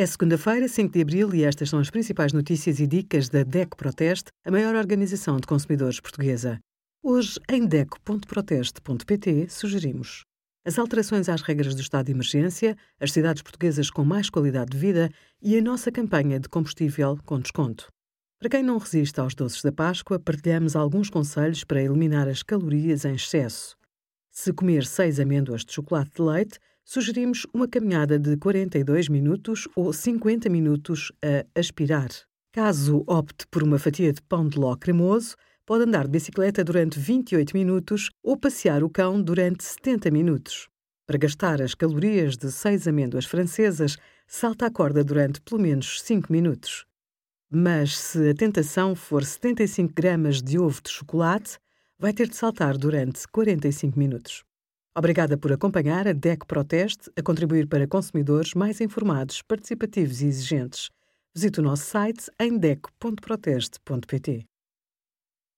É segunda-feira, 5 de abril, e estas são as principais notícias e dicas da DECO Proteste, a maior organização de consumidores portuguesa. Hoje, em DECO.proteste.pt, sugerimos as alterações às regras do estado de emergência, as cidades portuguesas com mais qualidade de vida e a nossa campanha de combustível com desconto. Para quem não resiste aos doces da Páscoa, partilhamos alguns conselhos para eliminar as calorias em excesso. Se comer seis amêndoas de chocolate de leite, sugerimos uma caminhada de 42 minutos ou 50 minutos a aspirar. Caso opte por uma fatia de pão de ló cremoso, pode andar de bicicleta durante 28 minutos ou passear o cão durante 70 minutos. Para gastar as calorias de seis amêndoas francesas, salta a corda durante pelo menos 5 minutos. Mas se a tentação for 75 gramas de ovo de chocolate, vai ter de saltar durante 45 minutos. Obrigada por acompanhar a DEC Proteste a contribuir para consumidores mais informados, participativos e exigentes. Visite o nosso site em deco.proteste.pt.